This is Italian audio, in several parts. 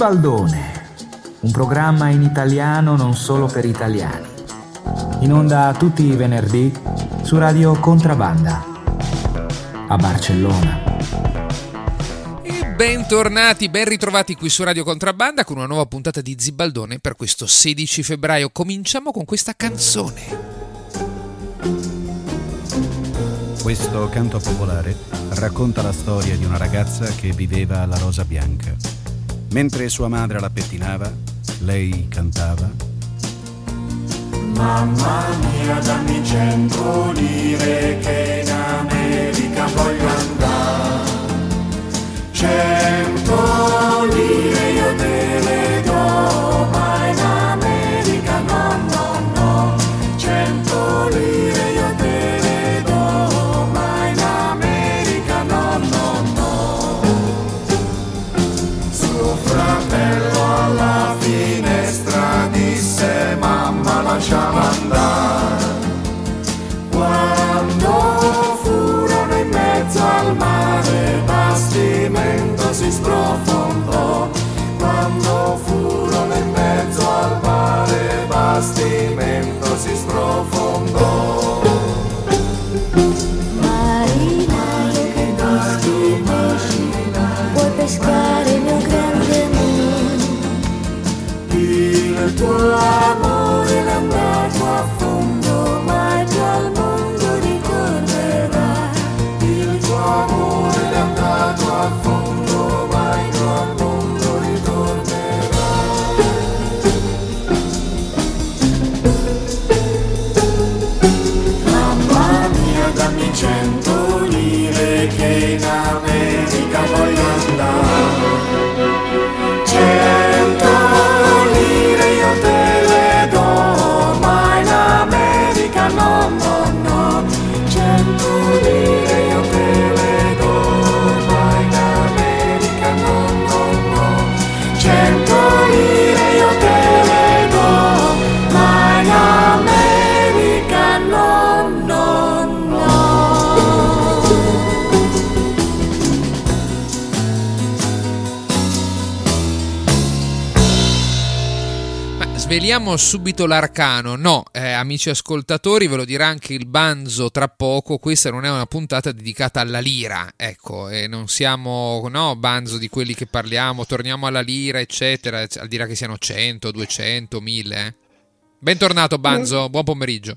Zibaldone, un programma in italiano non solo per italiani. In onda tutti i venerdì su Radio Contrabanda a Barcellona. E bentornati, ben ritrovati qui su Radio Contrabbanda con una nuova puntata di Zibaldone per questo 16 febbraio. Cominciamo con questa canzone. Questo canto popolare racconta la storia di una ragazza che viveva alla rosa bianca. Mentre sua madre la pettinava, lei cantava. Mamma mia, dammi cento lire che in America voglio andare. Cento lire io te le mamma sveliamo subito l'arcano. No, eh, amici ascoltatori, ve lo dirà anche il Banzo tra poco. Questa non è una puntata dedicata alla lira. Ecco, e non siamo, no, Banzo di quelli che parliamo, torniamo alla lira, eccetera, al di là che siano 100, 200, 1000. eh. Bentornato, Banzo, buon pomeriggio.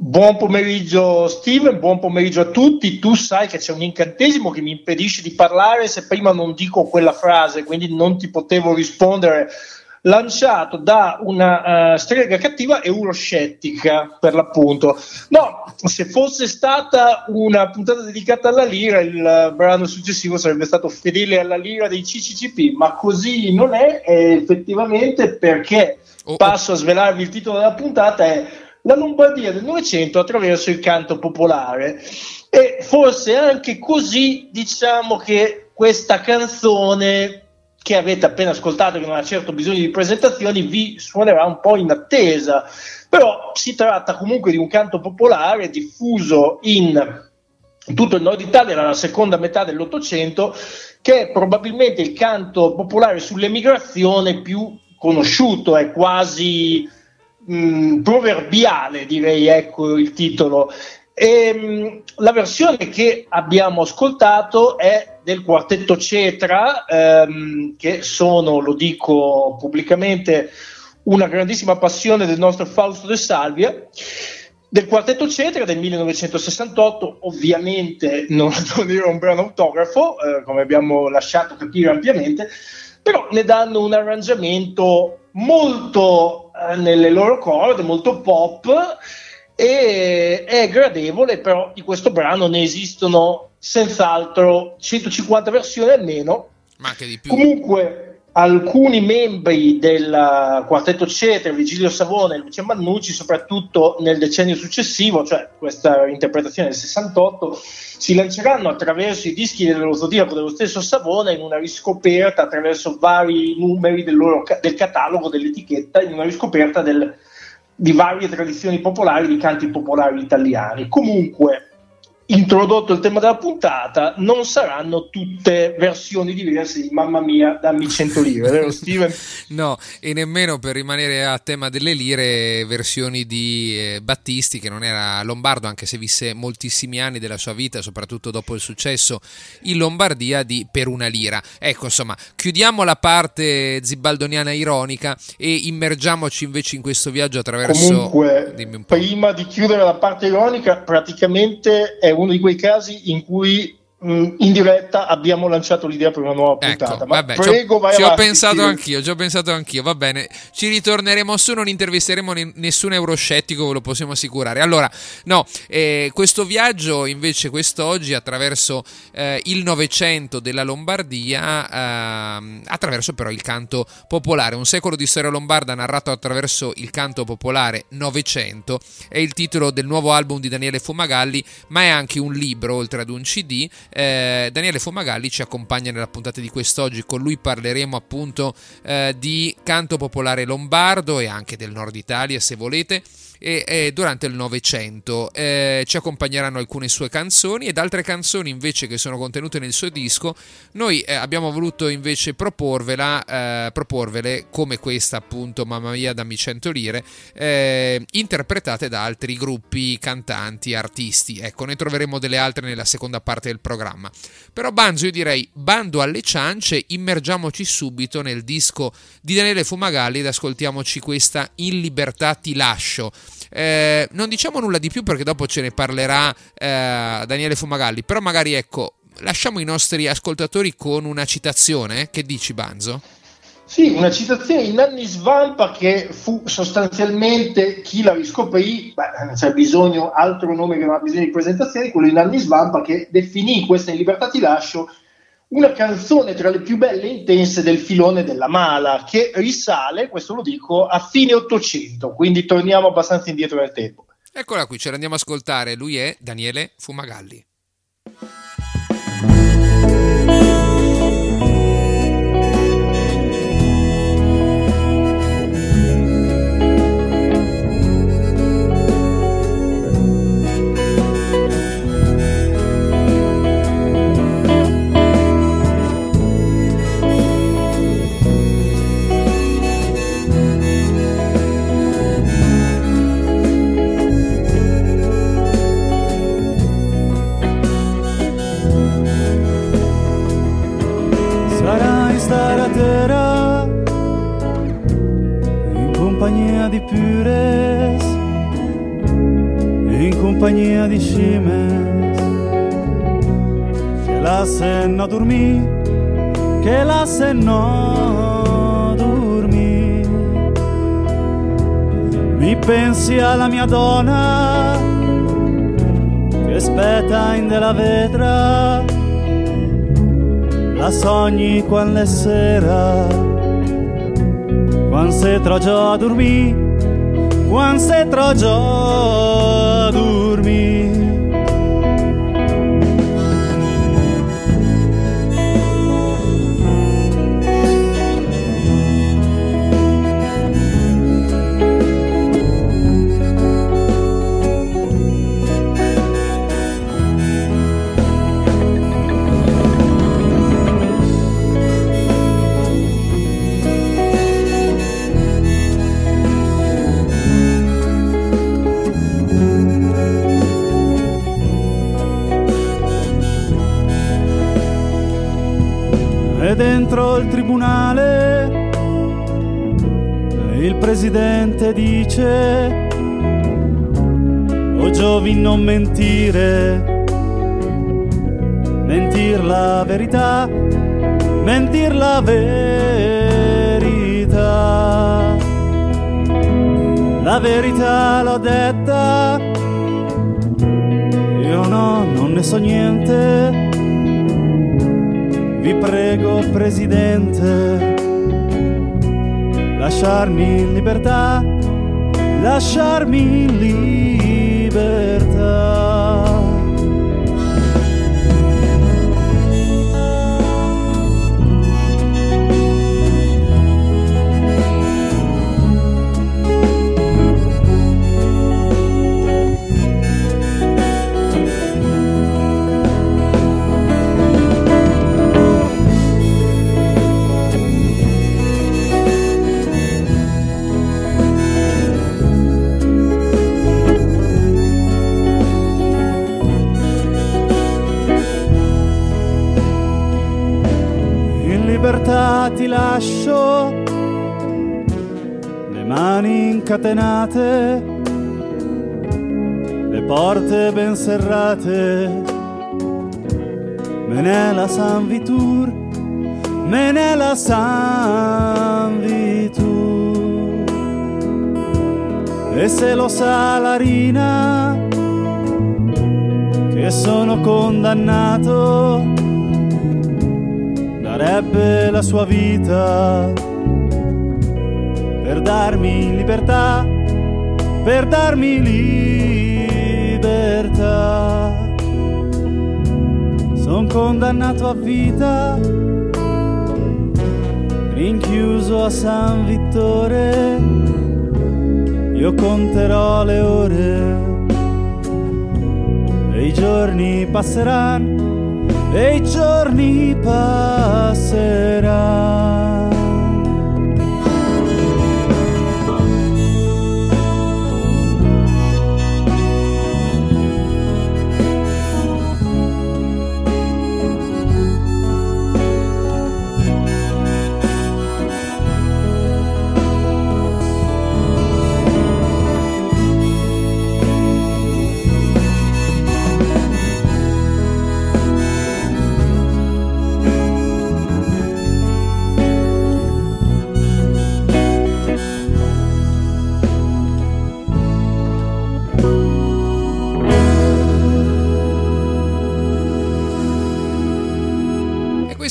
Buon pomeriggio Steven, buon pomeriggio a tutti. Tu sai che c'è un incantesimo che mi impedisce di parlare se prima non dico quella frase, quindi non ti potevo rispondere. Lanciato da una eh, strega cattiva e euroscettica per l'appunto. No, se fosse stata una puntata dedicata alla lira, il eh, brano successivo sarebbe stato fedele alla lira dei CCCP, ma così non è, effettivamente perché Oh, oh. passo a svelarvi il titolo della puntata è la Lombardia del Novecento attraverso il canto popolare e forse anche così diciamo che questa canzone che avete appena ascoltato che non ha certo bisogno di presentazioni vi suonerà un po' in attesa però si tratta comunque di un canto popolare diffuso in tutto il nord Italia nella seconda metà dell'Ottocento, che è probabilmente il canto popolare sull'emigrazione più conosciuto, è quasi mh, proverbiale, direi, ecco il titolo. E, mh, la versione che abbiamo ascoltato è del quartetto Cetra, ehm, che sono, lo dico pubblicamente, una grandissima passione del nostro Fausto De Salvia. Del quartetto Cetra del 1968 ovviamente non, non era un brano autografo eh, come abbiamo lasciato capire ampiamente però ne danno un arrangiamento molto eh, nelle loro corde molto pop e è gradevole però di questo brano ne esistono senz'altro 150 versioni almeno Ma anche di più. Comunque, alcuni membri del quartetto Cetra, Vigilio Savone e Lucia Mannucci, soprattutto nel decennio successivo, cioè questa interpretazione del 68, si lanceranno attraverso i dischi dello Zodiaco dello stesso Savone in una riscoperta attraverso vari numeri del, loro del catalogo dell'etichetta, in una riscoperta del- di varie tradizioni popolari, di canti popolari italiani. Comunque, introdotto il tema della puntata, non saranno tutte versioni diverse di Mamma mia, dammi 100 lire, vero Steven? no, e nemmeno per rimanere a tema delle lire, versioni di eh, Battisti, che non era lombardo, anche se visse moltissimi anni della sua vita, soprattutto dopo il successo in Lombardia, di Per una lira. Ecco, insomma, chiudiamo la parte zibaldoniana ironica e immergiamoci invece in questo viaggio attraverso... Comunque, prima di chiudere la parte ironica, praticamente è uno di quei casi in cui in diretta abbiamo lanciato l'idea per una nuova ecco, puntata. Ecco, vabbè, prego, vai ci avanti, ho pensato anch'io, ci ho pensato anch'io. Va bene, ci ritorneremo su. Non intervisteremo nessun euroscettico, ve lo possiamo assicurare. Allora, no, eh, questo viaggio invece quest'oggi attraverso eh, il Novecento della Lombardia, eh, attraverso però il canto popolare. Un secolo di storia lombarda narrato attraverso il canto popolare Novecento è il titolo del nuovo album di Daniele Fumagalli, ma è anche un libro oltre ad un CD eh, Daniele Fumagalli ci accompagna nella puntata di quest'oggi, con lui parleremo appunto eh, di canto popolare lombardo e anche del nord Italia se volete e, e durante il Novecento. Eh, ci accompagneranno alcune sue canzoni ed altre canzoni invece che sono contenute nel suo disco. Noi eh, abbiamo voluto invece proporvela, eh, proporvele come questa appunto Mamma mia dammi 100 lire, eh, interpretate da altri gruppi cantanti, artisti. Ecco, ne troveremo delle altre nella seconda parte del programma. Però Banzo io direi bando alle ciance, immergiamoci subito nel disco di Daniele Fumagalli ed ascoltiamoci questa In libertà ti lascio. Eh, non diciamo nulla di più perché dopo ce ne parlerà eh, Daniele Fumagalli, però magari ecco, lasciamo i nostri ascoltatori con una citazione. Che dici, Banzo? Sì, una citazione di Nanni Svampa che fu sostanzialmente chi la riscoprì, beh, non c'è bisogno, altro nome che non ha bisogno di presentazioni, quello di Nanni Svampa che definì questa in libertà ti lascio una canzone tra le più belle e intense del filone della Mala, che risale, questo lo dico, a fine Ottocento, quindi torniamo abbastanza indietro nel tempo. Eccola qui, ce l'andiamo a ascoltare, lui è Daniele Fumagalli. Pures in compagnia di Scimes che la senna dormì che la senna dormì. Mi pensi alla mia donna che aspetta in della vetra. La sogni quando è sera quando se traggia a dormire, quando se dentro il tribunale. Il presidente dice oh giovi non mentire. Mentir la verità mentir la verità. La verità l'ho detta. Io no non ne so niente vi prego, Presidente, lasciarmi in libertà, lasciarmi in libertà. Ti lascio le mani incatenate, le porte ben serrate. Me ne la San Vitur, me ne la San Vitur. E se lo sa la Rina che sono condannato, darebbe la sua vita per darmi libertà, per darmi libertà. Sono condannato a vita, rinchiuso a San Vittore, io conterò le ore e i giorni passeranno, e i giorni passeranno.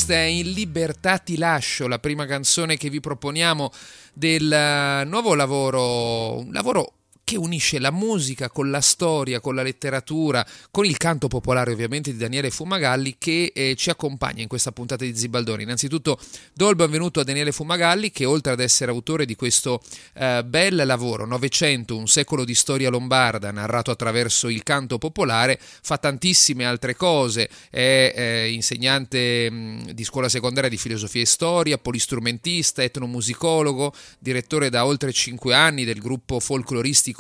Questa è In Libertà ti lascio, la prima canzone che vi proponiamo del eh, nuovo lavoro, un lavoro che unisce la musica con la storia, con la letteratura, con il canto popolare ovviamente di Daniele Fumagalli che eh, ci accompagna in questa puntata di Zibaldoni. Innanzitutto do il benvenuto a Daniele Fumagalli che oltre ad essere autore di questo eh, bel lavoro, 900, un secolo di storia lombarda narrato attraverso il canto popolare, fa tantissime altre cose, è eh, insegnante mh, di scuola secondaria di filosofia e storia, polistrumentista, etnomusicologo, direttore da oltre 5 anni del gruppo folcloristico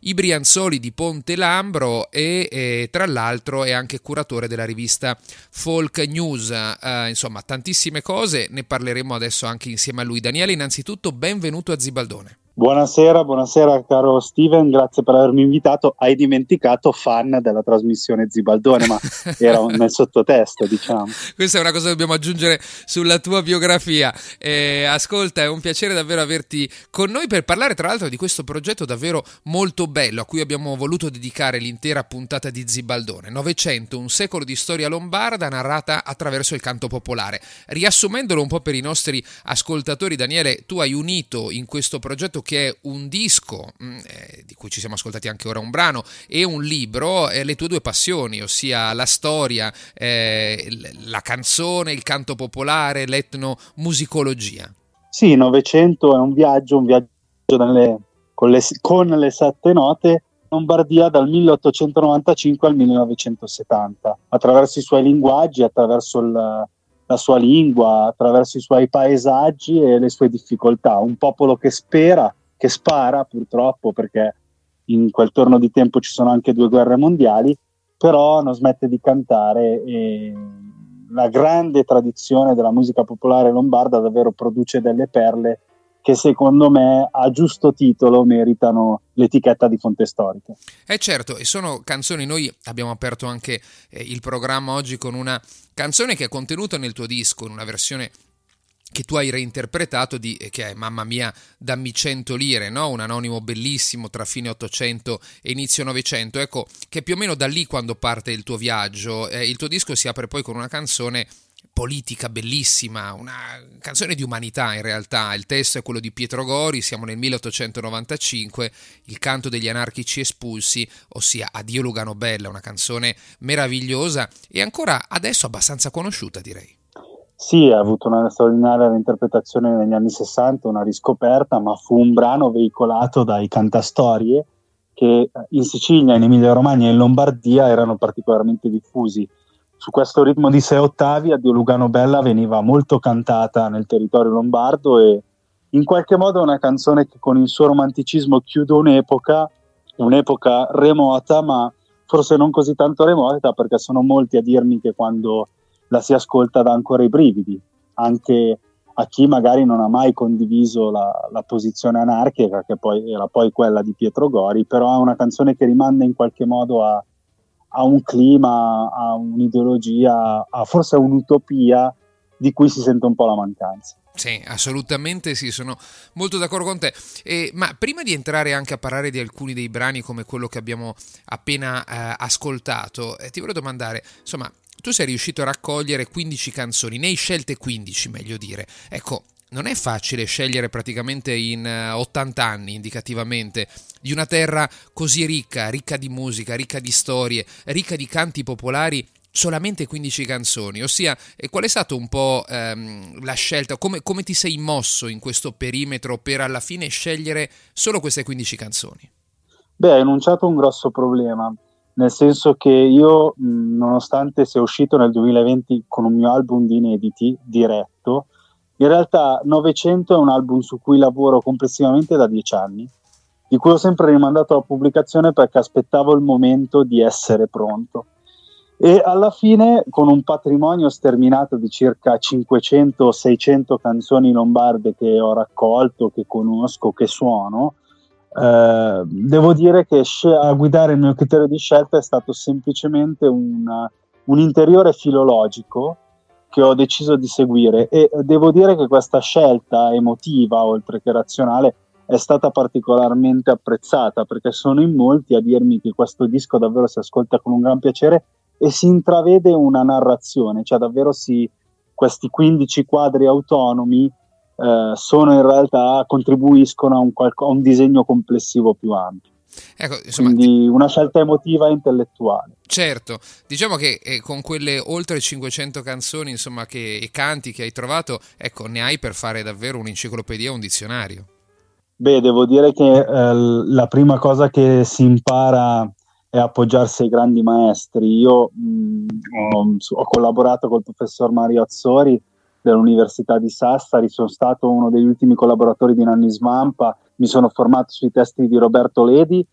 i Brianzoli di Ponte Lambro e, e tra l'altro è anche curatore della rivista Folk News. Eh, insomma, tantissime cose, ne parleremo adesso anche insieme a lui. Daniele, innanzitutto benvenuto a Zibaldone. Buonasera, buonasera caro Steven, grazie per avermi invitato. Hai dimenticato fan della trasmissione Zibaldone, ma era nel sottotesto, diciamo. Questa è una cosa che dobbiamo aggiungere sulla tua biografia. Eh, ascolta, è un piacere davvero averti con noi per parlare tra l'altro di questo progetto davvero molto bello a cui abbiamo voluto dedicare l'intera puntata di Zibaldone. 900, un secolo di storia lombarda narrata attraverso il canto popolare. Riassumendolo un po' per i nostri ascoltatori, Daniele, tu hai unito in questo progetto che è un disco mh, eh, di cui ci siamo ascoltati anche ora un brano e un libro, eh, le tue due passioni, ossia la storia, eh, la canzone, il canto popolare, l'etnomusicologia. Sì, 900 è un viaggio, un viaggio nelle- con, le, con le sette note Lombardia dal 1895 al 1970, attraverso i suoi linguaggi, attraverso il, la sua lingua, attraverso i suoi paesaggi e le sue difficoltà. Un popolo che spera, che spara purtroppo perché in quel torno di tempo ci sono anche due guerre mondiali, però non smette di cantare e la grande tradizione della musica popolare lombarda davvero produce delle perle che secondo me a giusto titolo meritano l'etichetta di fonte storica. Eh certo, e sono canzoni, noi abbiamo aperto anche eh, il programma oggi con una canzone che è contenuta nel tuo disco, in una versione che tu hai reinterpretato di, eh, che è Mamma mia dammi 100 lire, no? un anonimo bellissimo tra fine 800 e inizio 900, ecco che più o meno da lì quando parte il tuo viaggio, eh, il tuo disco si apre poi con una canzone politica bellissima, una canzone di umanità in realtà, il testo è quello di Pietro Gori, siamo nel 1895, il canto degli anarchici espulsi, ossia Addio Lugano Bella, una canzone meravigliosa e ancora adesso abbastanza conosciuta direi. Sì, ha avuto una straordinaria interpretazione negli anni 60, una riscoperta, ma fu un brano veicolato dai cantastorie che in Sicilia, in Emilia Romagna e in Lombardia erano particolarmente diffusi. Su questo ritmo di sei ottavi, Addio Lugano Bella veniva molto cantata nel territorio lombardo e in qualche modo è una canzone che con il suo romanticismo chiude un'epoca, un'epoca remota, ma forse non così tanto remota perché sono molti a dirmi che quando la si ascolta dà ancora i brividi, anche a chi magari non ha mai condiviso la, la, posizione anarchica, che poi era poi quella di Pietro Gori, però è una canzone che rimanda in qualche modo a, a un clima, a un'ideologia, a forse a un'utopia di cui si sente un po' la mancanza. Sì, assolutamente sì, sono molto d'accordo con te. Eh, ma prima di entrare anche a parlare di alcuni dei brani come quello che abbiamo appena eh, ascoltato, eh, ti volevo domandare, insomma, tu sei riuscito a raccogliere 15 canzoni, ne hai scelte 15 meglio dire. Ecco, non è facile scegliere praticamente in 80 eh, anni, indicativamente, di una terra così ricca, ricca di musica, ricca di storie, ricca di canti popolari solamente 15 canzoni, ossia qual è stata un po' ehm, la scelta, come, come, ti sei mosso in questo perimetro per alla fine scegliere solo queste 15 canzoni? Beh, hai enunciato un grosso problema, nel senso che io, nonostante sia uscito nel 2020 con un mio album di inediti diretto, in realtà 900 è un album su cui lavoro complessivamente da 10 anni, di cui ho sempre rimandato la pubblicazione perché aspettavo il momento di essere pronto. E alla fine con un patrimonio sterminato di circa 500-600 canzoni lombarde che ho raccolto, che conosco, che suono, eh, devo dire che a guidare il mio criterio di scelta è stato semplicemente un, un interiore filologico che ho deciso di seguire e devo dire che questa scelta emotiva, oltre che razionale, è stata particolarmente apprezzata perché sono in molti a dirmi che questo disco davvero si ascolta con un gran piacere e si intravede una narrazione, cioè davvero si, questi 15 quadri autonomi eh, sono in realtà contribuiscono a un, qualco, a un disegno complessivo più ampio. Ecco, insomma, Quindi una scelta emotiva e intellettuale. Certo, diciamo che eh, con quelle oltre 500 canzoni insomma, che, e canti che hai trovato, ecco, ne hai per fare davvero un'enciclopedia, un dizionario. Beh, devo dire che eh, la prima cosa che si impara è appoggiarsi ai grandi maestri. Io mh, ho, ho, collaborato col professor Mario Azzori dell'Università di Sassari, sono stato uno degli ultimi collaboratori di Nanni Smampa, mi sono formato sui testi di Roberto Ledi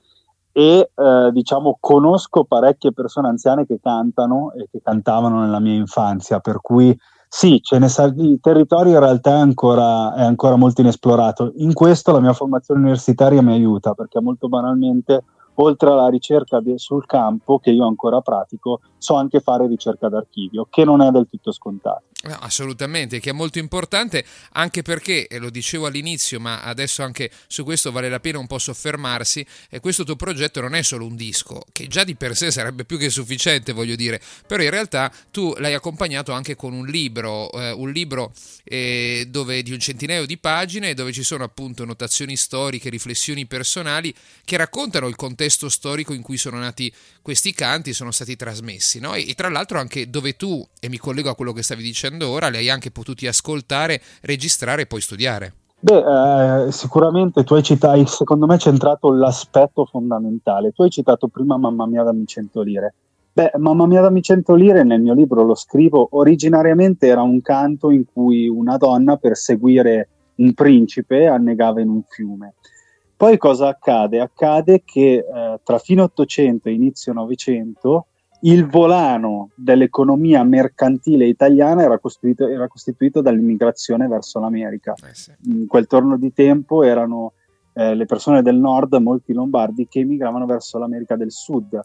e eh, diciamo conosco parecchie persone anziane che cantano e che cantavano nella mia infanzia, per cui sì, sa- il territorio in realtà è ancora, è ancora molto inesplorato. In questo la mia formazione universitaria mi aiuta perché molto banalmente oltre alla ricerca de- sul campo, che io ancora pratico, so anche fare ricerca d'archivio, che non è del tutto scontato. No, assolutamente, che è molto importante anche perché, lo dicevo all'inizio, ma adesso anche su questo vale la pena un po' soffermarsi, e questo tuo progetto non è solo un disco, che già di per sé sarebbe più che sufficiente, voglio dire, però in realtà tu l'hai accompagnato anche con un libro, eh, un libro eh, dove, di un centinaio di pagine dove ci sono appunto notazioni storiche, riflessioni personali che raccontano il contesto storico in cui sono nati questi canti, sono stati trasmessi, no? e, tra l'altro anche dove tu, e mi collego a quello che stavi dicendo, ora, li hai anche potuti ascoltare, registrare e poi studiare. Beh, eh, sicuramente tu hai citato, secondo me, centrato l'aspetto fondamentale. Tu hai citato prima Mamma mia dammi 100 lire. Beh, Mamma mia dammi 100 lire nel mio libro lo scrivo, originariamente era un canto in cui una donna per seguire un principe annegava in un fiume. Poi cosa accade? Accade che eh, tra fine 800 e inizio 900 il volano dell'economia mercantile italiana era costituito, era costituito dall'immigrazione verso l'America. Eh sì. In quel torno di tempo erano eh, le persone del nord, molti lombardi, che emigravano verso l'America del sud.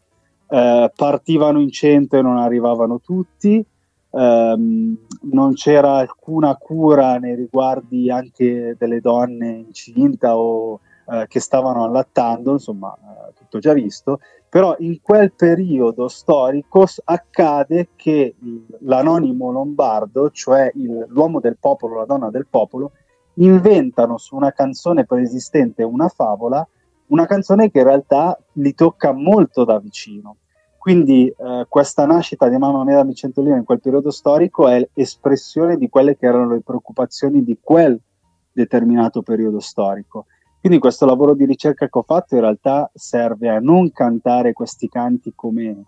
Eh, partivano in centro e non arrivavano tutti, ehm, non c'era alcuna cura nei riguardi anche delle donne incinta o eh, che stavano allattando, insomma, eh, tutto già visto però in quel periodo storico accade che l'anonimo lombardo, cioè il, l'uomo del popolo, la donna del popolo, inventano su una canzone preesistente una favola, una canzone che in realtà li tocca molto da vicino. Quindi eh, questa nascita di Mamma Mia da Vicentolino in quel periodo storico è espressione di quelle che erano le preoccupazioni di quel determinato periodo storico. Quindi questo lavoro di ricerca che ho fatto in realtà serve a non cantare questi canti come,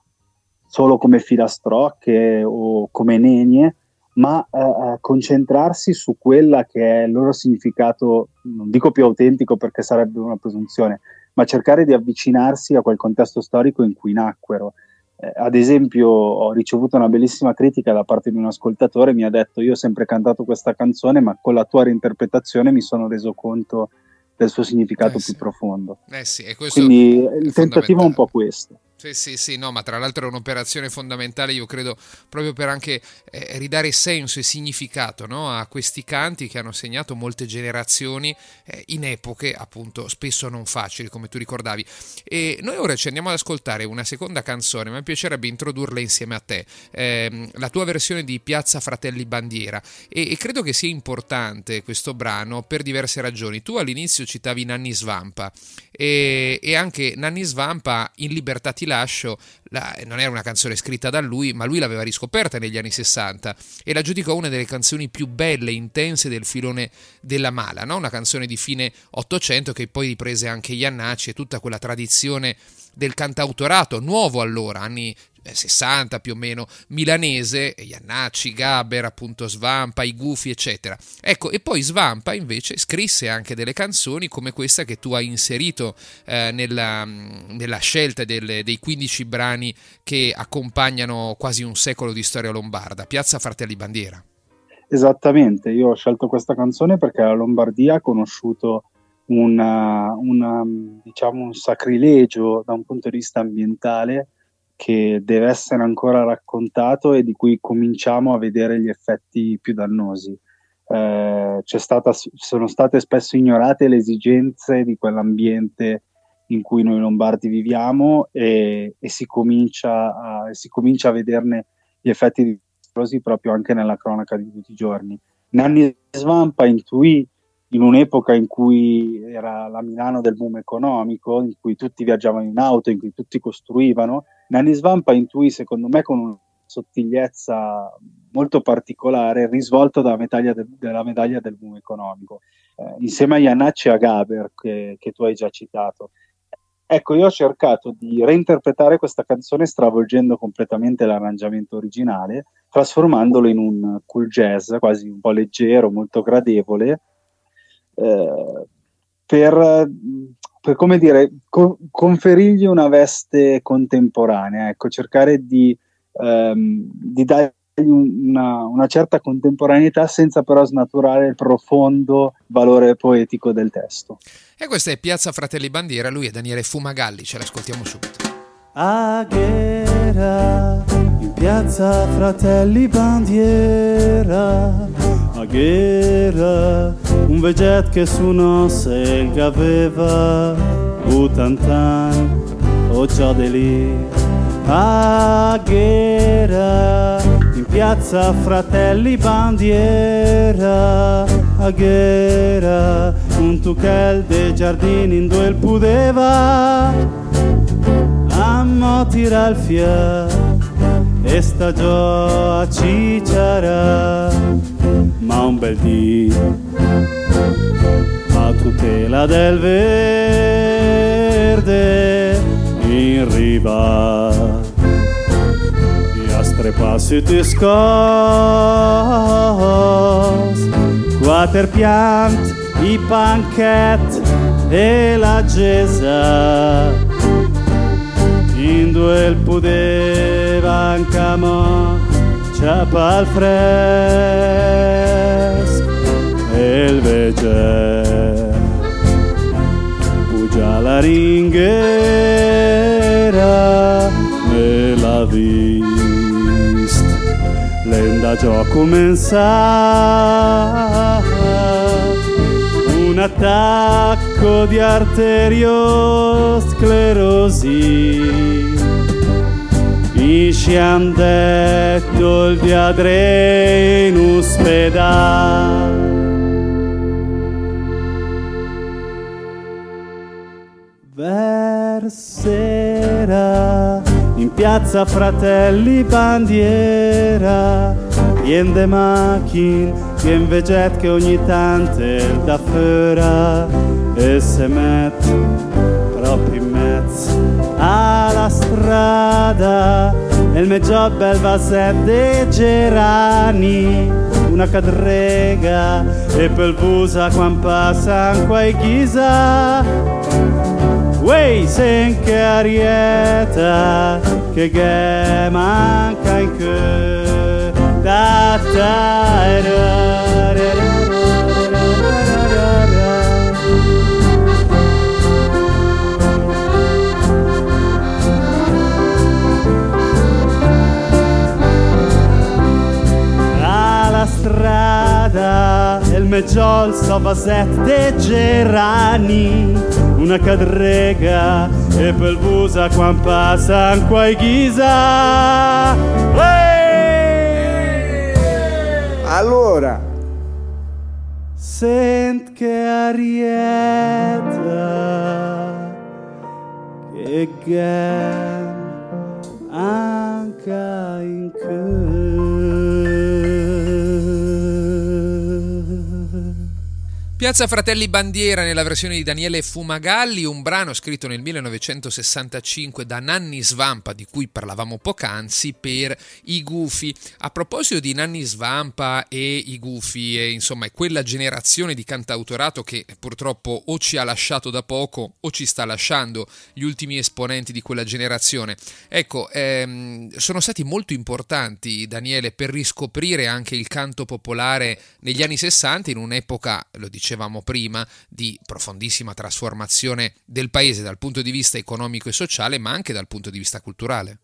solo come filastrocche o come nenie, ma eh, a concentrarsi su quella che è il loro significato, non dico più autentico perché sarebbe una presunzione, ma cercare di avvicinarsi a quel contesto storico in cui nacquero. Eh, ad esempio, ho ricevuto una bellissima critica da parte di un ascoltatore, mi ha detto io ho sempre cantato questa canzone, ma con la tua reinterpretazione mi sono reso conto del suo significato Eh sì. più profondo. Eh sì, Quindi il tentativo è un po' questo. Sì, sì, sì, no, ma tra l'altro è un'operazione fondamentale, io credo, proprio per anche eh, ridare senso e significato no, a questi canti che hanno segnato molte generazioni eh, in epoche appunto spesso non facili, come tu ricordavi. E noi ora ci andiamo ad ascoltare una seconda canzone, mi piacerebbe introdurla insieme a te, ehm, la tua versione di Piazza Fratelli Bandiera. E, e credo che sia importante questo brano per diverse ragioni. Tu all'inizio citavi Nanni Svampa e, e anche Nanni Svampa in Libertà ti lascio la- non era una canzone scritta da lui ma lui l'aveva riscoperta negli anni 60 e la giudicò una delle canzoni più belle intense del filone della mala no? una canzone di fine 800 che poi riprese anche Iannacci e tutta quella tradizione del cantautorato nuovo allora anni eh, 60 più o meno milanese Iannacci, Gaber appunto Svampa, i Gufi eccetera Ecco, e poi Svampa invece scrisse anche delle canzoni come questa che tu hai inserito eh, nella, nella scelta delle- dei 15 brani che accompagnano quasi un secolo di storia lombarda, Piazza Fratelli Bandiera. Esattamente, io ho scelto questa canzone perché la Lombardia ha conosciuto una- una, diciamo, un sacrilegio da un punto di vista ambientale che deve essere ancora raccontato e di cui cominciamo a vedere gli effetti più dannosi. Eh, stata- sono state spesso ignorate le esigenze di quell'ambiente in cui noi lombardi viviamo e, e si, comincia a, si comincia a vederne gli effetti disastrosi proprio anche nella cronaca di tutti i giorni. Nanni Svampa intuì in un'epoca in cui era la Milano del boom economico, in cui tutti viaggiavano in auto, in cui tutti costruivano, Nanni Svampa intuì, secondo me, con una sottigliezza molto particolare, il risvolto della medaglia del, della medaglia del boom economico, eh, insieme a Iannacci e a Gaber, che, che tu hai già citato. Ecco, io ho cercato di reinterpretare questa canzone stravolgendo completamente l'arrangiamento originale, trasformandolo in un cool jazz quasi un po' leggero, molto gradevole, eh, per, per, come dire, co- conferirgli una veste contemporanea, ecco, cercare di, ehm, di dargli una, una certa contemporaneità senza però snaturare il profondo valore poetico del testo. E questa è Piazza Fratelli Bandiera, lui è Daniele Fumagalli, ce l'ascoltiamo subito. Aghera, piazza Fratelli Bandiera, Aghera, un veget che su una selga aveva, Butantan, o già di lì. Aghera, in piazza Fratelli Bandiera, Aghera, un tuchel dei giardini in due il pudeva, Ammo tira il fia e sta già a cicciara, ma un bel dì. A tutela del verde in riva. A strepassi ti scos. Quater piant i panchet e la gesa. In due il pudeva ancamo ciapa al fresco e il vege pugia la ringhiera e la vist l'enda già cominciata un attacco di arteriosclerosi. Mi ci han detto il viadre in ospedale. Versera in piazza Fratelli Bandiera, pien de machin, pien veget che ogni tanto da fora e se met proprio in mezzo strada nel meggior bel vaset de gerani una cadrega e pelvusa quan passan quai ghisa Wey, sen che arieta, che che manca in che da da ra, ra, ra. Strada il meggiol so vasette gerani. Una cadrega e pel busa quan passan quai ghisa Allora, sent che arieta che gan Piazza Fratelli Bandiera nella versione di Daniele Fumagalli, un brano scritto nel 1965 da Nanni Svampa, di cui parlavamo poc'anzi, per i Gufi. A proposito di Nanni Svampa e i Gufi, e insomma quella generazione di cantautorato che purtroppo o ci ha lasciato da poco o ci sta lasciando gli ultimi esponenti di quella generazione. Ecco, ehm, sono stati molto importanti, Daniele, per riscoprire anche il canto popolare negli anni 60 in un'epoca, lo dicevamo prima, di profondissima trasformazione del paese dal punto di vista economico e sociale, ma anche dal punto di vista culturale.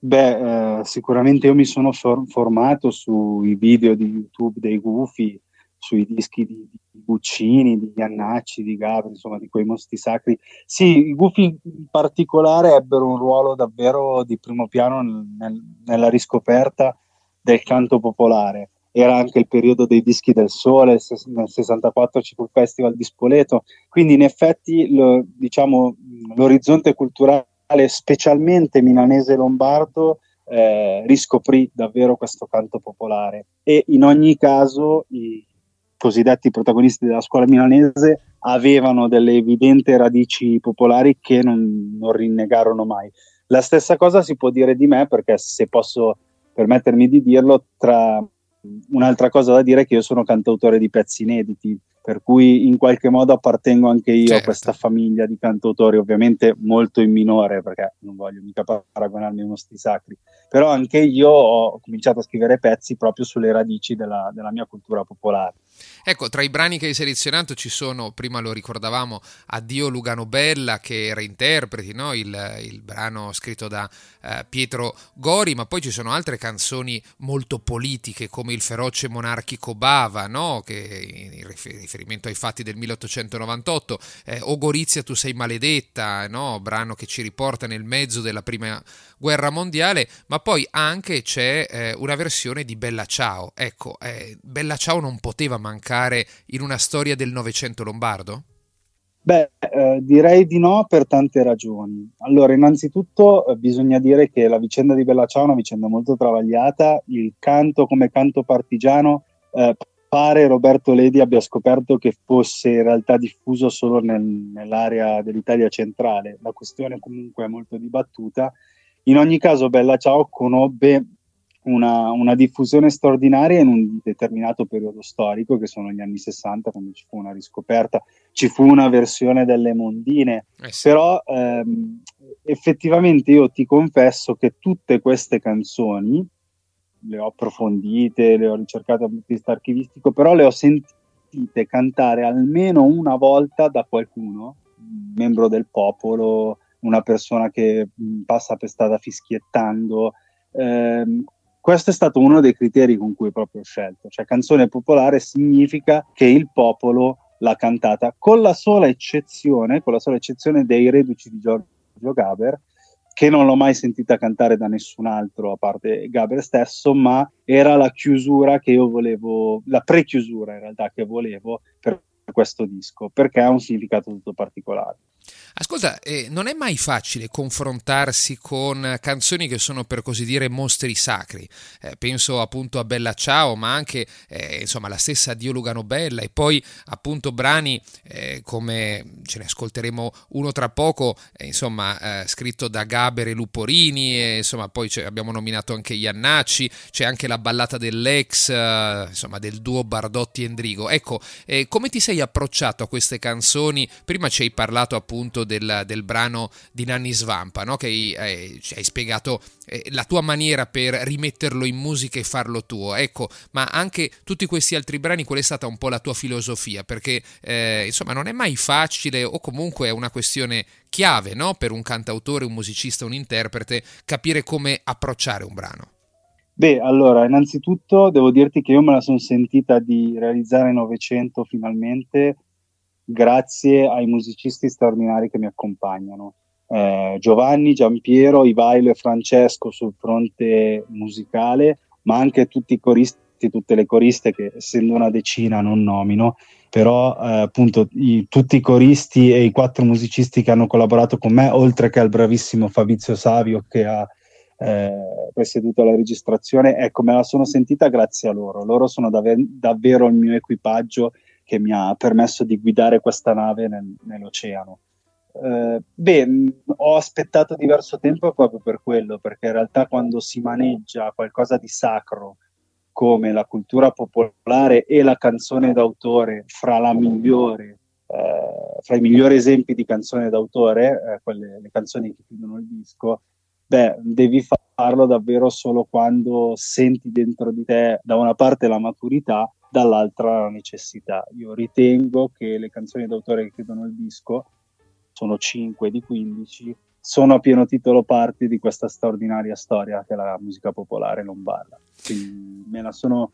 Beh, eh, sicuramente io mi sono for- formato sui video di YouTube dei Gufi, sui dischi di, di Guccini, di Iannacci, di Gabri, insomma di quei mostri sacri. Sì, i Gufi in particolare ebbero un ruolo davvero di primo piano nel- nel- nella riscoperta del canto popolare. Era anche il periodo dei dischi del sole, nel 64 ci fu il Festival di Spoleto, quindi in effetti lo- diciamo, l'orizzonte culturale, specialmente milanese e lombardo, eh, riscoprì davvero questo canto popolare e in ogni caso i cosiddetti protagonisti della scuola milanese avevano delle evidenti radici popolari che non, non rinnegarono mai. La stessa cosa si può dire di me perché se posso permettermi di dirlo, tra un'altra cosa da dire è che io sono cantautore di pezzi inediti, per cui in qualche modo appartengo anche io Certo. a questa famiglia di cantautori, ovviamente molto in minore perché non voglio mica paragonarmi a uno sti sacri, però anche io ho cominciato a scrivere pezzi proprio sulle radici della, della mia cultura popolare. Ecco, tra i brani che hai selezionato ci sono, prima lo ricordavamo, Addio Lugano Bella che reinterpreti, no? il, il brano scritto da eh, Pietro Gori, ma poi ci sono altre canzoni molto politiche come Il feroce monarchico Bava, no? che in rifer- riferimento ai fatti del 1898, eh, O Gorizia tu sei maledetta, no? brano che ci riporta nel mezzo della prima guerra mondiale, ma poi anche c'è eh, una versione di Bella Ciao. Ecco, eh, Bella Ciao non poteva mancare in una storia del Novecento lombardo? Beh, eh, direi di no per tante ragioni. Allora, innanzitutto eh, bisogna dire che la vicenda di Bella Ciao è una vicenda molto travagliata. Il canto come canto partigiano eh, pare Roberto Ledi abbia scoperto che fosse in realtà diffuso solo nel- nell'area dell'Italia centrale. La questione comunque è molto dibattuta. In ogni caso, Bella Ciao conobbe una, una diffusione straordinaria in un determinato periodo storico, che sono gli anni 60, quando ci fu una riscoperta, ci fu una versione delle mondine, Eh sì. però ehm, effettivamente io ti confesso che tutte queste canzoni le ho approfondite, le ho ricercate dal punto di vista archivistico, però le ho sentite cantare almeno una volta da qualcuno, un membro del popolo, una persona che passa per strada fischiettando. Ehm, questo è stato uno dei criteri con cui proprio ho scelto, cioè canzone popolare significa che il popolo l'ha cantata, con la sola eccezione, con la sola eccezione dei reduci di Giorgio Gaber, che non l'ho mai sentita cantare da nessun altro a parte Gaber stesso, ma era la chiusura che io volevo, la pre-chiusura in realtà che volevo per questo disco, perché ha un significato tutto particolare. Ascolta, eh, non è mai facile confrontarsi con canzoni che sono per così dire mostri sacri. Eh, penso appunto a Bella Ciao, ma anche eh, insomma la stessa Dio Lugano Bella e poi appunto brani eh, come ce ne ascolteremo uno tra poco, eh, insomma eh, scritto da Gaber e Luporini, e, insomma poi abbiamo nominato anche Iannacci, c'è anche la ballata dell'ex, insomma del duo Bardotti e Endrigo. Ecco, come ti sei approcciato a queste canzoni? Prima ci hai parlato appunto del, del brano di Nanni Svampa, no? che hai, hai spiegato eh, la tua maniera per rimetterlo in musica e farlo tuo. Ecco, ma anche tutti questi altri brani, qual è stata un po' la tua filosofia? Perché eh, insomma non è mai facile o comunque è una questione chiave no? per un cantautore, un musicista, un interprete capire come approcciare un brano. Beh, allora, innanzitutto devo dirti che io me la sono sentita di realizzare 900 finalmente grazie ai musicisti straordinari che mi accompagnano. Eh, Giovanni, Giampiero, Ivailo e Francesco sul fronte musicale, ma anche tutti i coristi, tutte le coriste che essendo una decina non nomino, però eh, appunto i, tutti i coristi e i quattro musicisti che hanno collaborato con me, oltre che al bravissimo Fabrizio Savio che ha eh, presieduto la registrazione, ecco, me la sono sentita grazie a loro. Loro sono dav- davvero il mio equipaggio che mi ha permesso di guidare questa nave nel, nell'oceano. Eh, beh, ho aspettato diverso tempo proprio per quello, perché in realtà quando si maneggia qualcosa di sacro come la cultura popolare e la canzone d'autore fra la migliore, eh, fra i migliori esempi di canzone d'autore, eh, quelle le canzoni che chiudono il disco, beh, devi farlo davvero solo quando senti dentro di te da una parte la maturità, dall'altra la necessità. Io ritengo che le canzoni d'autore che chiudono il disco, sono 5 di 15, sono a pieno titolo parte di questa straordinaria storia che la musica popolare lombarda. Quindi me la sono,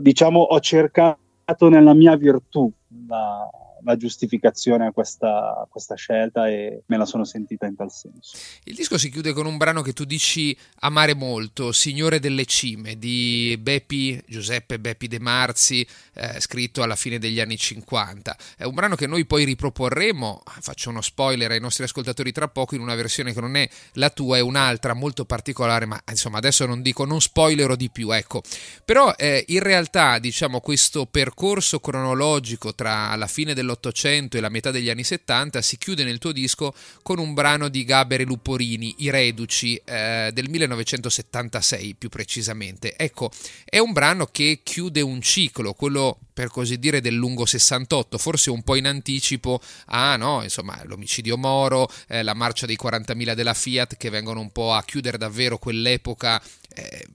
diciamo, ho cercato nella mia virtù la, la giustificazione a questa, a questa, scelta e me la sono sentita in tal senso. Il disco si chiude con un brano che tu dici amare molto, Signore delle Cime, di Beppi, Giuseppe Beppi De Marzi, eh, scritto alla fine degli anni 50. È un brano che noi poi riproporremo, faccio uno spoiler ai nostri ascoltatori tra poco, in una versione che non è la tua, è un'altra molto particolare, ma insomma adesso non dico, non spoilerò di più, ecco. Però eh, in realtà diciamo questo percorso cronologico tra la fine dello dell'Ottocento e la metà degli anni 70 si chiude nel tuo disco con un brano di Gabere Luporini, I Reduci, eh, del 1976 più precisamente. Ecco, è un brano che chiude un ciclo, quello per così dire del lungo 68, forse un po' in anticipo a no, insomma, l'omicidio Moro, eh, la marcia dei 40.000 della Fiat che vengono un po' a chiudere davvero quell'epoca eh,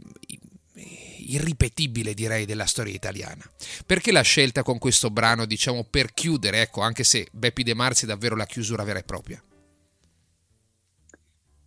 irripetibile direi della storia italiana. Perché la scelta con questo brano, diciamo, per chiudere, ecco, anche se Beppi De Marzi è davvero la chiusura vera e propria?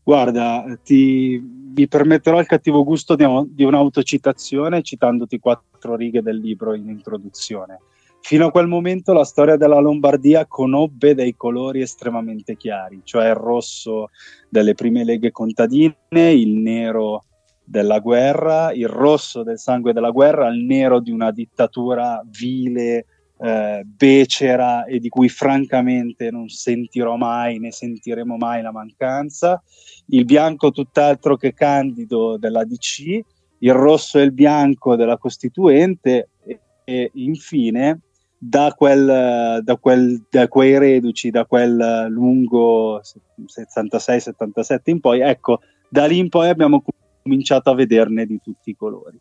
Guarda, ti, mi permetterò il cattivo gusto di, di un'autocitazione citandoti quattro righe del libro in introduzione. Fino a quel momento la storia della Lombardia conobbe dei colori estremamente chiari, cioè il rosso delle prime leghe contadine, il nero della guerra, il rosso del sangue della guerra, il nero di una dittatura vile, eh, becera e di cui francamente non sentirò mai né sentiremo mai la mancanza, il bianco tutt'altro che candido della DC, il rosso e il bianco della Costituente e, e infine da, quel, da, quel, da, quei reduci, da quel lungo 66-77 in poi, ecco, da lì in poi abbiamo cominciato a vederne di tutti i colori.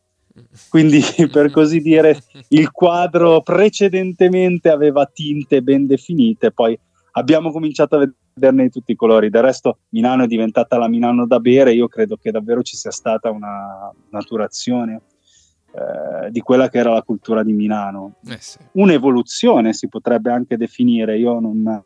Quindi, per così dire, il quadro precedentemente aveva tinte ben definite, poi abbiamo cominciato a vederne di tutti i colori. Del resto, Milano è diventata la Milano da bere. Io credo che davvero ci sia stata una maturazione eh, di quella che era la cultura di Milano. Eh sì. Un'evoluzione si potrebbe anche definire. Io non,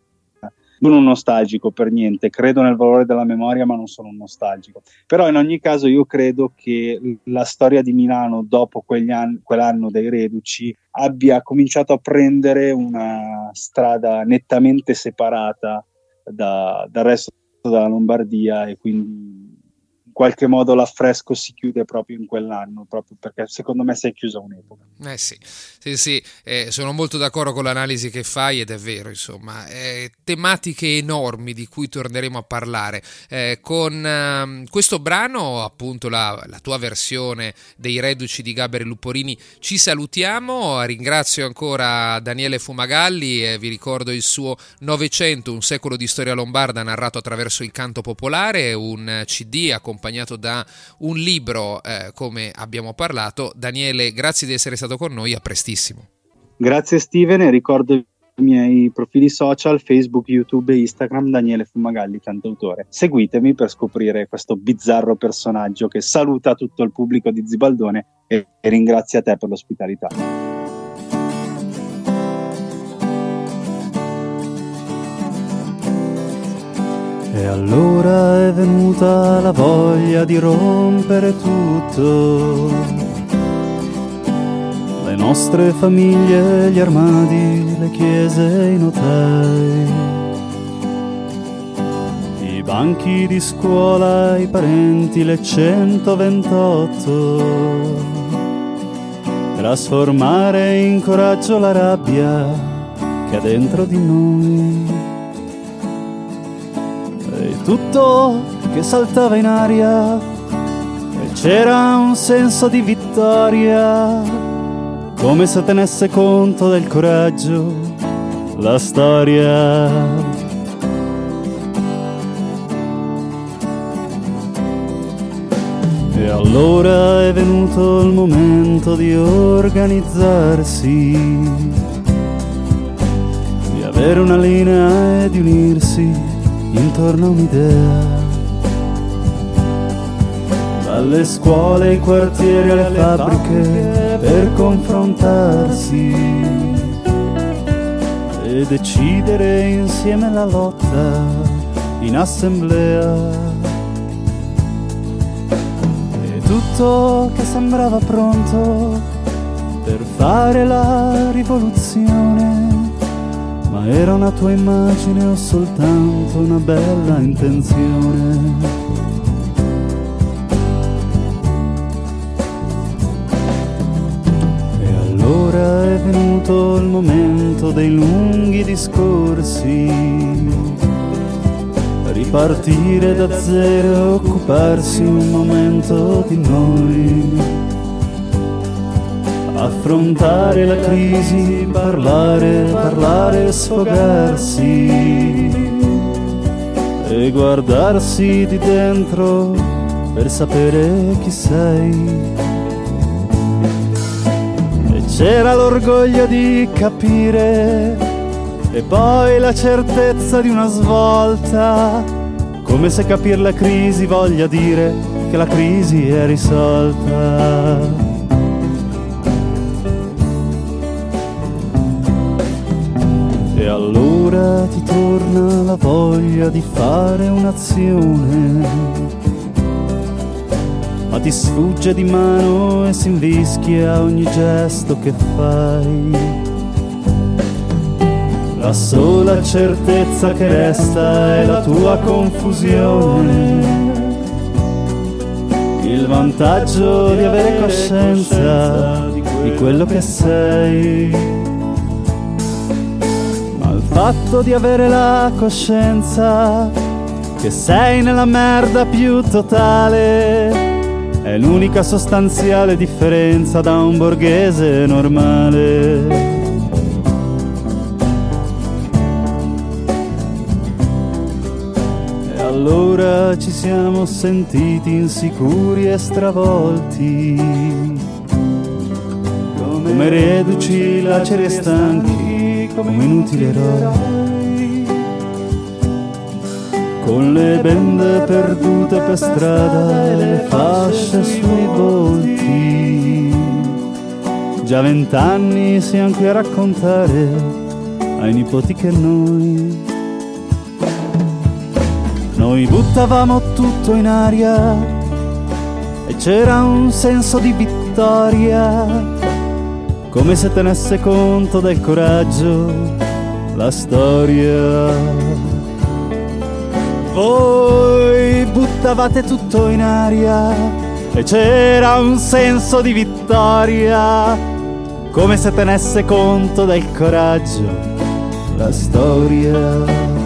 non un nostalgico per niente, credo nel valore della memoria, ma non sono un nostalgico. Però in ogni caso io credo che la storia di Milano dopo anni, quell'anno dei reduci abbia cominciato a prendere una strada nettamente separata da, dal resto della Lombardia e quindi qualche modo l'affresco si chiude proprio in quell'anno, proprio perché secondo me si è chiusa un'epoca. Eh sì, sì, sì eh, sono molto d'accordo con l'analisi che fai ed è vero, insomma, eh, tematiche enormi di cui torneremo a parlare. Eh, con ehm, questo brano, appunto la, la, tua versione dei Reduci di Gabriele Luporini, ci salutiamo, ringrazio ancora Daniele Fumagalli e vi ricordo il suo 900, un secolo di storia lombarda narrato attraverso il canto popolare, un CD accompagnato accompagnato da un libro, eh, come abbiamo parlato. Daniele, grazie di essere stato con noi, a prestissimo. Grazie Steven e ricordo miei profili social Facebook, YouTube e Instagram Daniele Fumagalli, cantautore. Seguitemi per scoprire questo bizzarro personaggio che saluta tutto il pubblico di Zibaldone e ringrazia te per l'ospitalità. E allora è venuta la voglia di rompere tutto. Le nostre famiglie, gli armadi, le chiese, i notai. I banchi di scuola, i parenti, le 128. Trasformare in coraggio la rabbia che è dentro di noi tutto che saltava in aria e c'era un senso di vittoria, come se tenesse conto del coraggio la storia. E allora è venuto il momento di organizzarsi, di avere una linea e di unirsi intorno a un'idea. Dalle scuole ai quartieri alle fabbriche per confrontarsi e decidere insieme la lotta in assemblea. E tutto che sembrava pronto per fare la rivoluzione ma era una tua immagine o soltanto una bella intenzione? E allora è venuto il momento dei lunghi discorsi, ripartire da zero e occuparsi un momento di noi affrontare la crisi, parlare, parlare, sfogarsi e guardarsi di dentro per sapere chi sei. E c'era l'orgoglio di capire e poi la certezza di una svolta, come se capire la crisi voglia dire che la crisi è risolta. E allora ti torna la voglia di fare un'azione, ma ti sfugge di mano e si invischia ogni gesto che fai. La sola certezza che resta è la tua confusione. Il vantaggio di avere coscienza di quello che sei fatto di avere la coscienza che sei nella merda più totale è l'unica sostanziale differenza da un borghese normale. E allora ci siamo sentiti insicuri e stravolti, come reduci, laceri e stanchi come inutili eroi. Con le bende perdute per strada e le fasce sui volti. Già vent'anni siamo qui a raccontare ai nipoti che noi noi buttavamo tutto in aria e c'era un senso di vittoria come se tenesse conto del coraggio la storia. Voi buttavate tutto in aria e c'era un senso di vittoria, come se tenesse conto del coraggio la storia.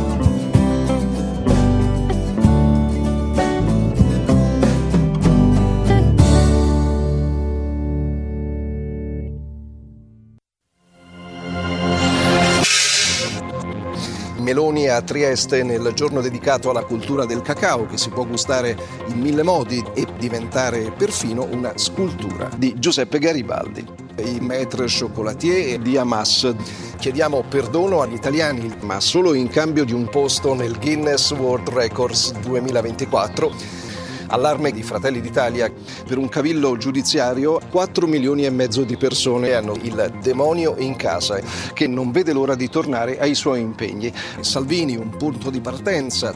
Meloni a Trieste nel giorno dedicato alla cultura del cacao che si può gustare in mille modi e diventare perfino una scultura di Giuseppe Garibaldi. i maître chocolatier di Hamas. Chiediamo perdono agli italiani, ma solo in cambio di un posto nel Guinness World Records 2024 Allarme di Fratelli d'Italia. Per un cavillo giudiziario 4 milioni e mezzo di persone hanno il demonio in casa che non vede l'ora di tornare ai suoi impegni. Salvini un punto di partenza.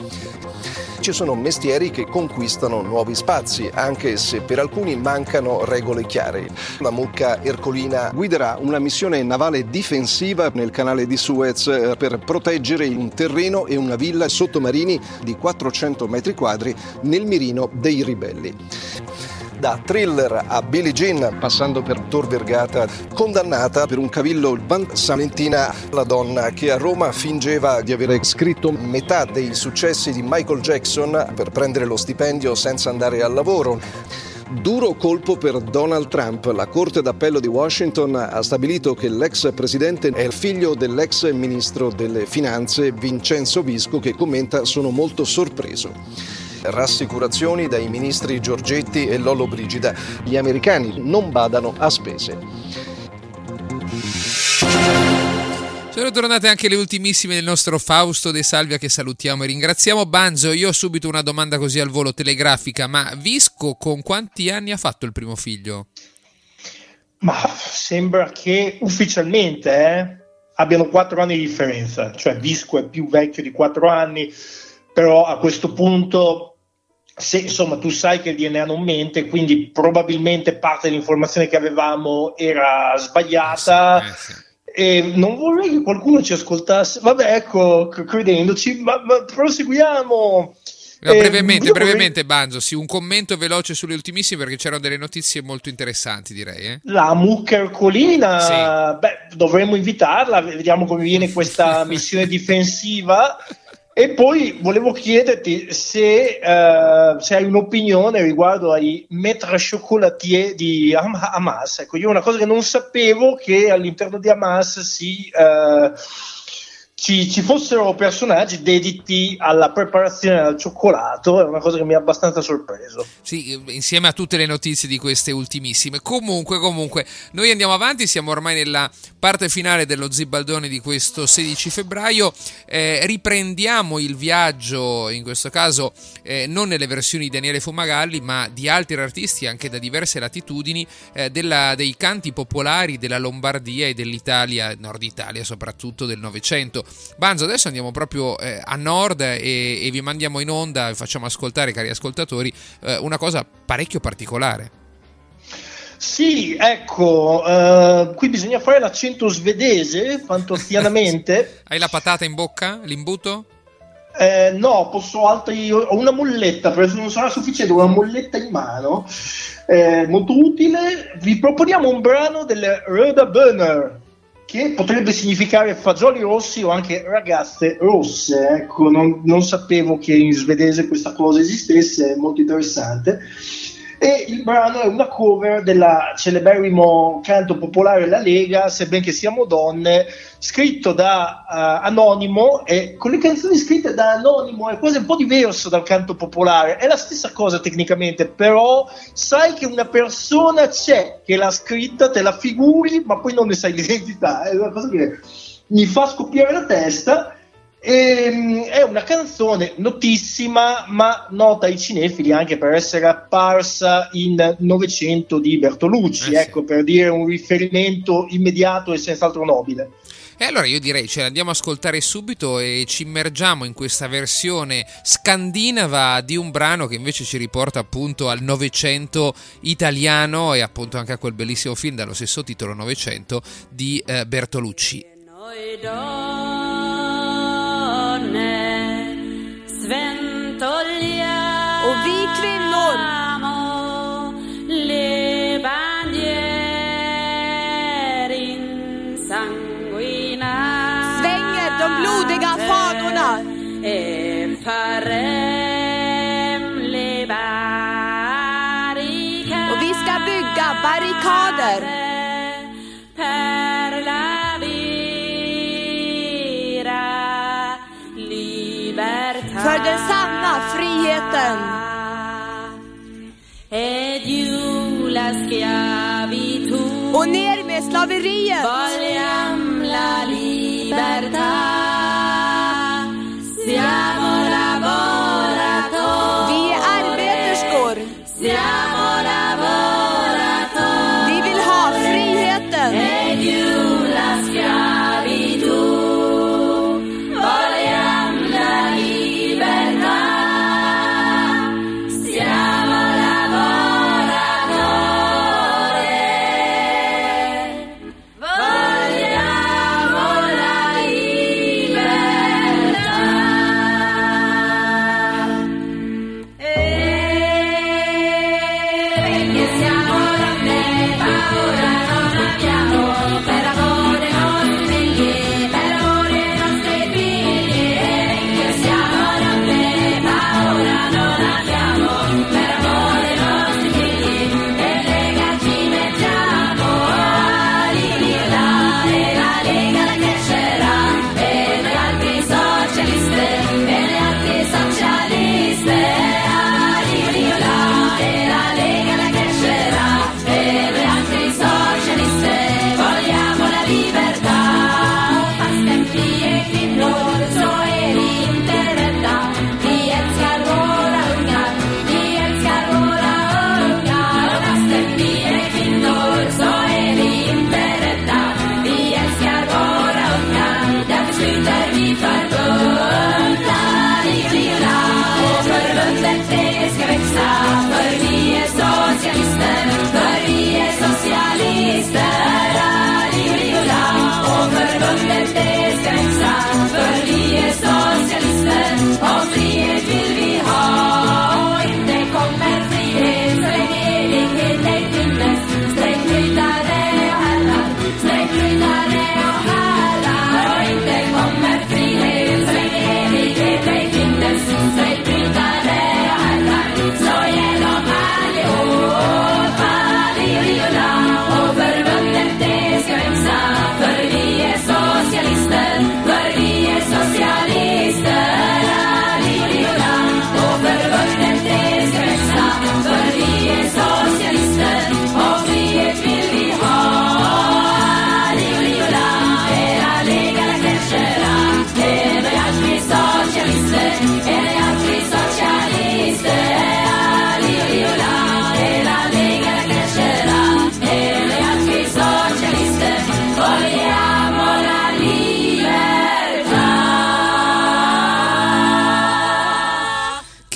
Ci sono mestieri che conquistano nuovi spazi, anche se per alcuni mancano regole chiare. La mucca ercolina guiderà una missione navale difensiva nel canale di Suez per proteggere un terreno e una villa sottomarini di 400 metri quadri nel mirino dei ribelli. Da thriller a Billie Jean, passando per Tor Vergata, condannata per un cavillo Van Salentina, la donna che a Roma fingeva di avere scritto metà dei successi di Michael Jackson per prendere lo stipendio senza andare al lavoro. Duro colpo per Donald Trump. La Corte d'Appello di Washington ha stabilito che l'ex presidente è il figlio dell'ex ministro delle Finanze Vincenzo Visco che commenta sono molto sorpreso. Rassicurazioni dai ministri Giorgetti e Lollo Brigida. Gli americani non badano a spese. Sono tornate anche le ultimissime del nostro Fausto De Salvia che salutiamo e ringraziamo. Banzo, io ho subito una domanda così al volo telegrafica, ma Visco con quanti anni ha fatto il primo figlio? Ma sembra che ufficialmente eh, abbiano quattro anni di differenza, cioè Visco è più vecchio di quattro anni, però a questo punto se insomma tu sai che il DNA non mente, quindi probabilmente parte dell'informazione che avevamo era sbagliata. Eh sì, eh sì. E non vorrei che qualcuno ci ascoltasse, vabbè, ecco, credendoci, ma, ma proseguiamo. No, Eh, brevemente, vorrei- brevemente, Banzo, sì, un commento veloce sulle ultimissime perché c'erano delle notizie molto interessanti, direi. Eh? La mucca ercolina, beh, dovremmo invitarla, vediamo come viene questa missione difensiva. E poi volevo chiederti se, eh, se hai un'opinione riguardo ai maître chocolatier di Ham- Hamas. Ecco, io una cosa che non sapevo che all'interno di Hamas si, eh, ci, ci fossero personaggi dediti alla preparazione del cioccolato, è una cosa che mi ha abbastanza sorpreso. Sì, insieme a tutte le notizie di queste ultimissime. Comunque, comunque, noi andiamo avanti, siamo ormai nella parte finale dello Zibaldone di questo 16 febbraio. Eh, riprendiamo il viaggio, in questo caso eh, non nelle versioni di Daniele Fumagalli, ma di altri artisti anche da diverse latitudini eh, della- dei canti popolari della Lombardia e dell'Italia, Nord Italia soprattutto del Novecento. Banzo, adesso andiamo proprio eh, a nord e, e vi mandiamo in onda e facciamo ascoltare, cari ascoltatori, eh, una cosa parecchio particolare. Sì, ecco, eh, qui bisogna fare l'accento svedese, fantozzianamente. Hai la patata in bocca? L'imbuto? Eh, no, posso altri. Ho una molletta, però non sarà sufficiente, ho una molletta in mano, eh, molto utile. Vi proponiamo un brano delle Röda Böner, che potrebbe significare fagioli rossi o anche ragazze rosse. Ecco, non, non sapevo che in svedese questa cosa esistesse, è molto interessante. E il brano è una cover della celeberrimo canto popolare La Lega, Sebbene siamo donne, scritto da eh, Anonimo e con le canzoni scritte da Anonimo è quasi un po' diverso dal canto popolare, è la stessa cosa tecnicamente, però sai che una persona c'è che l'ha scritta, te la figuri, ma poi non ne sai l'identità, è una cosa che mi fa scoppiare la testa. Ehm, è una canzone notissima, ma nota ai cinefili anche per essere apparsa in Novecento di Bertolucci, Eh sì. ecco, per dire un riferimento immediato e senz'altro nobile. E allora io direi ce l'andiamo a ascoltare subito e ci immergiamo in questa versione scandinava di un brano che invece ci riporta appunto al Novecento italiano e appunto anche a quel bellissimo film dallo stesso titolo Novecento di eh, Bertolucci. kvinnor. Svänger de blodiga fanorna. Och vi ska bygga barrikader. För den sanna friheten. Och ner med slaveriet.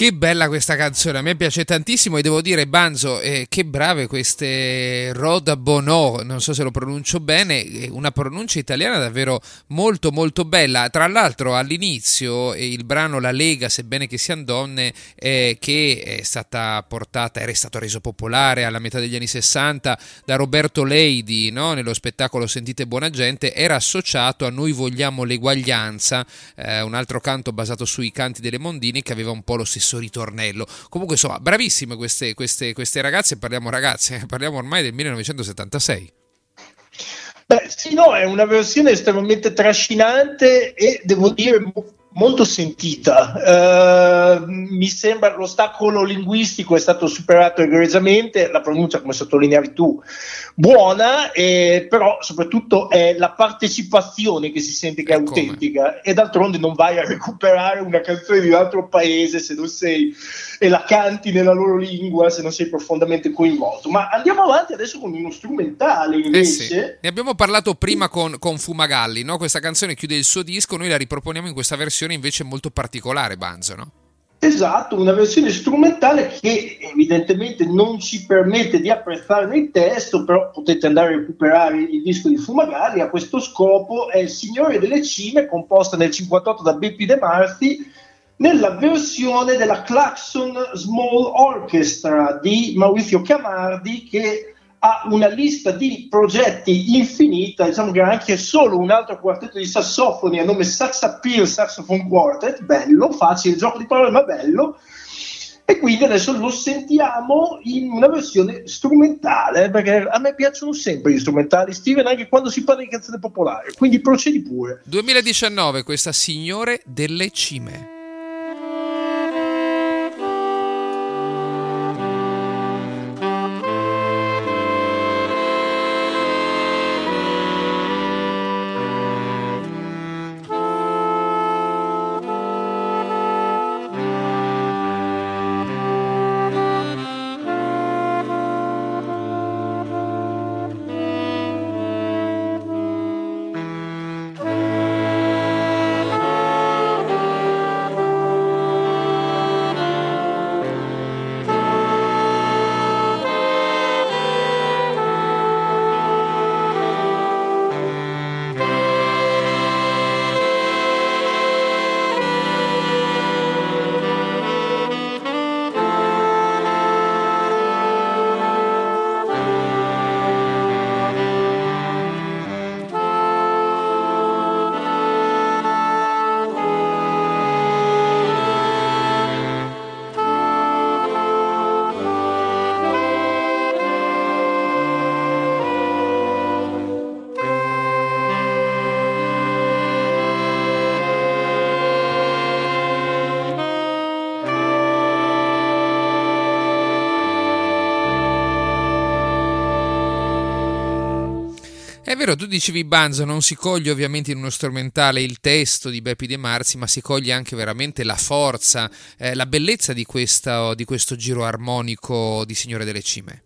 Che bella questa canzone, a me piace tantissimo e devo dire, Banzo, eh, che brave queste Roda Bono, non so se lo pronuncio bene, una pronuncia italiana davvero molto molto bella. Tra l'altro all'inizio eh, il brano La Lega, sebbene che siano donne, eh, che è stata portata, era stato reso popolare alla metà degli anni 60 da Roberto Leidi no? nello spettacolo Sentite buona gente, era associato a Noi vogliamo l'eguaglianza, eh, un altro canto basato sui canti delle Mondini che aveva un po' lo stesso ritornello. Comunque, insomma, bravissime queste, queste, queste ragazze, parliamo ragazze, parliamo ormai del 1976. Beh, sì, no, è una versione estremamente trascinante e devo dire molto sentita. Eh, mi sembra l'ostacolo linguistico è stato superato egregiamente, la pronuncia, come sottolineavi tu, buona, eh, però soprattutto è la partecipazione che si sente che è Come? autentica e d'altronde non vai a recuperare una canzone di un altro paese se non sei e la canti nella loro lingua se non sei profondamente coinvolto. Ma andiamo avanti adesso con uno strumentale Eh invece. sì. Ne abbiamo parlato prima con, con Fumagalli, no? questa canzone chiude il suo disco, noi la riproponiamo in questa versione invece molto particolare, Banzo. No? Esatto, una versione strumentale che evidentemente non ci permette di apprezzarne il testo, però potete andare a recuperare il disco di Fumagalli. A questo scopo è Il Signore delle Cime, composta nel 58 da Beppi De Marti, nella versione della Claxon Small Orchestra di Maurizio Camardi che ha una lista di progetti infinita, diciamo che anche solo un altro quartetto di sassofoni a nome Saxappeal Saxophone Quartet, bello, facile, gioco di parole ma bello, e quindi adesso lo sentiamo in una versione strumentale, perché a me piacciono sempre gli strumentali, Steven, anche quando si parla di canzone popolare, quindi procedi pure. 2019, questa Signore delle Cime. Vero, tu dicevi Banzo, non si coglie ovviamente in uno strumentale il testo di Beppi De Marzi, ma si coglie anche veramente la forza, eh, la bellezza di, questa, di questo giro armonico di Signore delle Cime.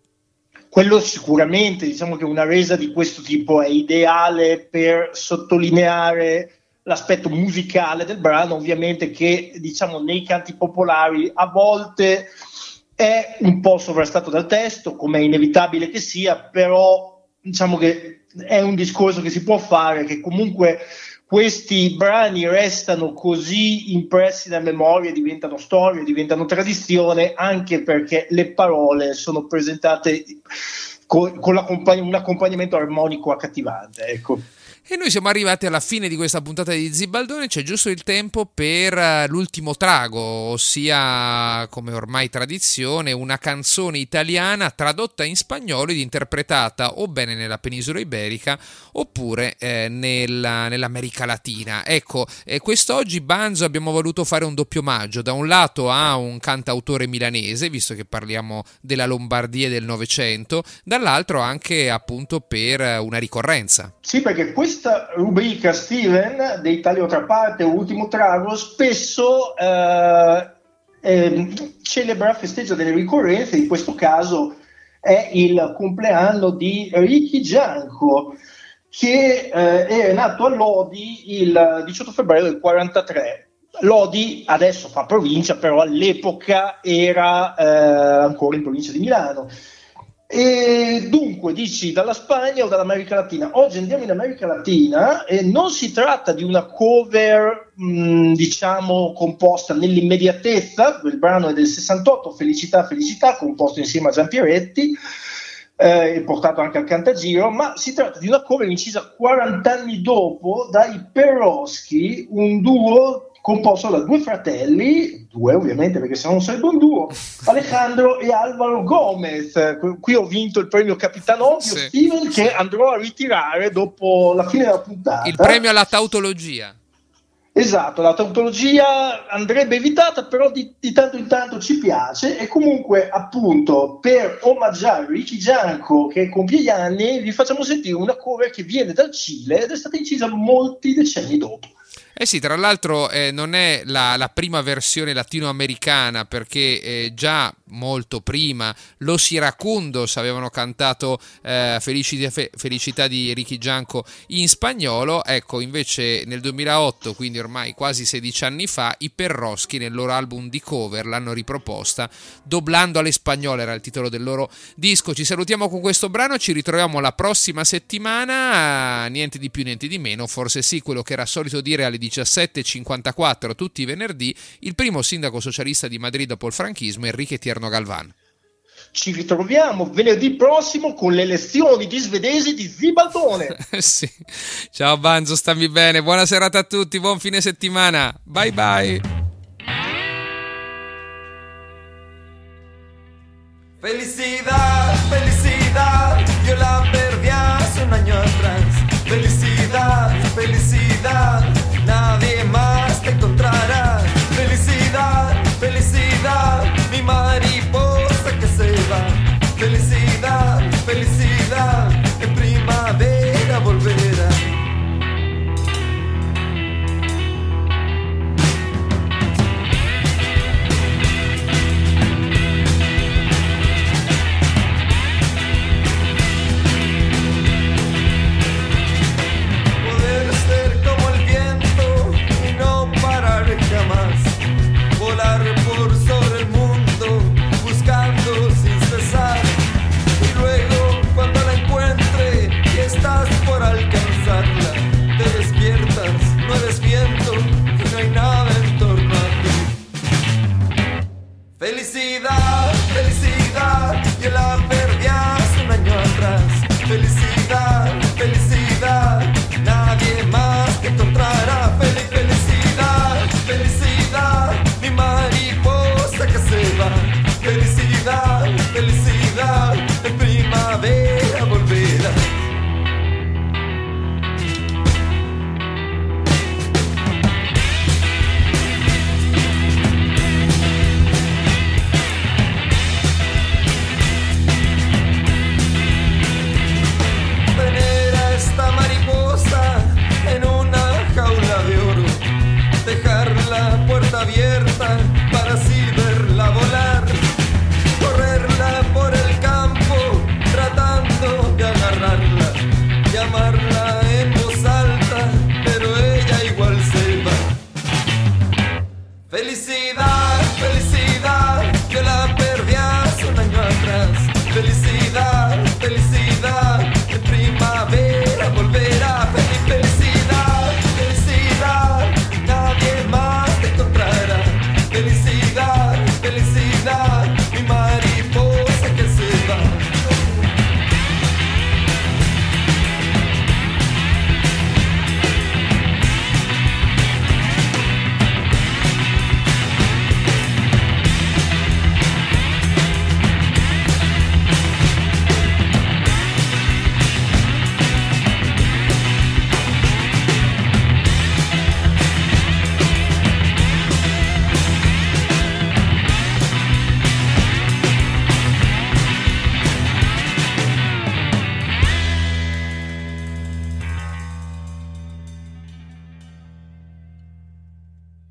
Quello sicuramente, diciamo che una resa di questo tipo è ideale per sottolineare l'aspetto musicale del brano, ovviamente che diciamo nei canti popolari a volte è un po' sovrastato dal testo, come è inevitabile che sia, però diciamo che è un discorso che si può fare, che comunque questi brani restano così impressi nella memoria, diventano storia, diventano tradizione, anche perché le parole sono presentate con, con un accompagnamento armonico accattivante. Ecco. E noi siamo arrivati alla fine di questa puntata di Zibaldone, c'è giusto il tempo per eh, l'ultimo trago, ossia, come ormai tradizione, una canzone italiana tradotta in spagnolo ed interpretata o bene nella penisola iberica oppure eh, nella- nell'America Latina. Ecco, eh, quest'oggi Banzo abbiamo voluto fare un doppio omaggio, da un lato a un cantautore milanese, visto che parliamo della Lombardia del Novecento, dall'altro anche appunto per una ricorrenza. Sì, perché questa rubrica, Steven, dei Taglio tra parte, ultimo trago, spesso eh, ehm, celebra, festeggia delle ricorrenze, in questo caso è il compleanno di Ricky Gianco, che eh, è nato a Lodi il 18 febbraio del 43. Lodi adesso fa provincia, però all'epoca era eh, ancora in provincia di Milano. E dunque dici dalla Spagna o dall'America Latina? Oggi andiamo in America Latina e non si tratta di una cover, mh, diciamo, composta nell'immediatezza. Il brano è del 68, Felicità, Felicità, composto insieme a Giampieretti eh, e portato anche al Cantagiro, ma si tratta di una cover incisa 40 anni dopo dai Peroschi, un duo composto da due fratelli, due ovviamente perché se no non sarebbe un duo, Alejandro e Alvaro Gomez. Qui- Qui ho vinto il premio Capitano Ovvio Sì. Steven che andrò a ritirare dopo la fine della puntata. Il premio alla tautologia. Esatto, la tautologia andrebbe evitata, però di, di tanto in tanto ci piace e comunque appunto per omaggiare Ricky Gianco che compie gli anni vi facciamo sentire una cover che viene dal Cile ed è stata incisa molti decenni dopo. Eh sì, tra l'altro eh, non è la, la prima versione latinoamericana perché eh, già molto prima Los Iracundos avevano cantato eh, Felicità, Fe- Felicità di Ricky Gianco in spagnolo, ecco invece nel 2008, quindi ormai quasi 16 anni fa, i Perroschi nel loro album di cover l'hanno riproposta, doblando alle spagnole era il titolo del loro disco. Ci salutiamo con questo brano, ci ritroviamo la prossima settimana, niente di più, niente di meno, forse sì, quello che era solito dire alle 17.54 tutti i venerdì, il primo sindaco socialista di Madrid dopo il franchismo, Enrique Tierno Galvan. Ci ritroviamo venerdì prossimo con le lezioni di svedesi di Zibaldone. sì. Ciao Banzo, stammi bene, buona serata a tutti, buon fine settimana, bye bye. Felicidad, felicidad, yo la perdí hace un año atrás. Felicidad, felicidad,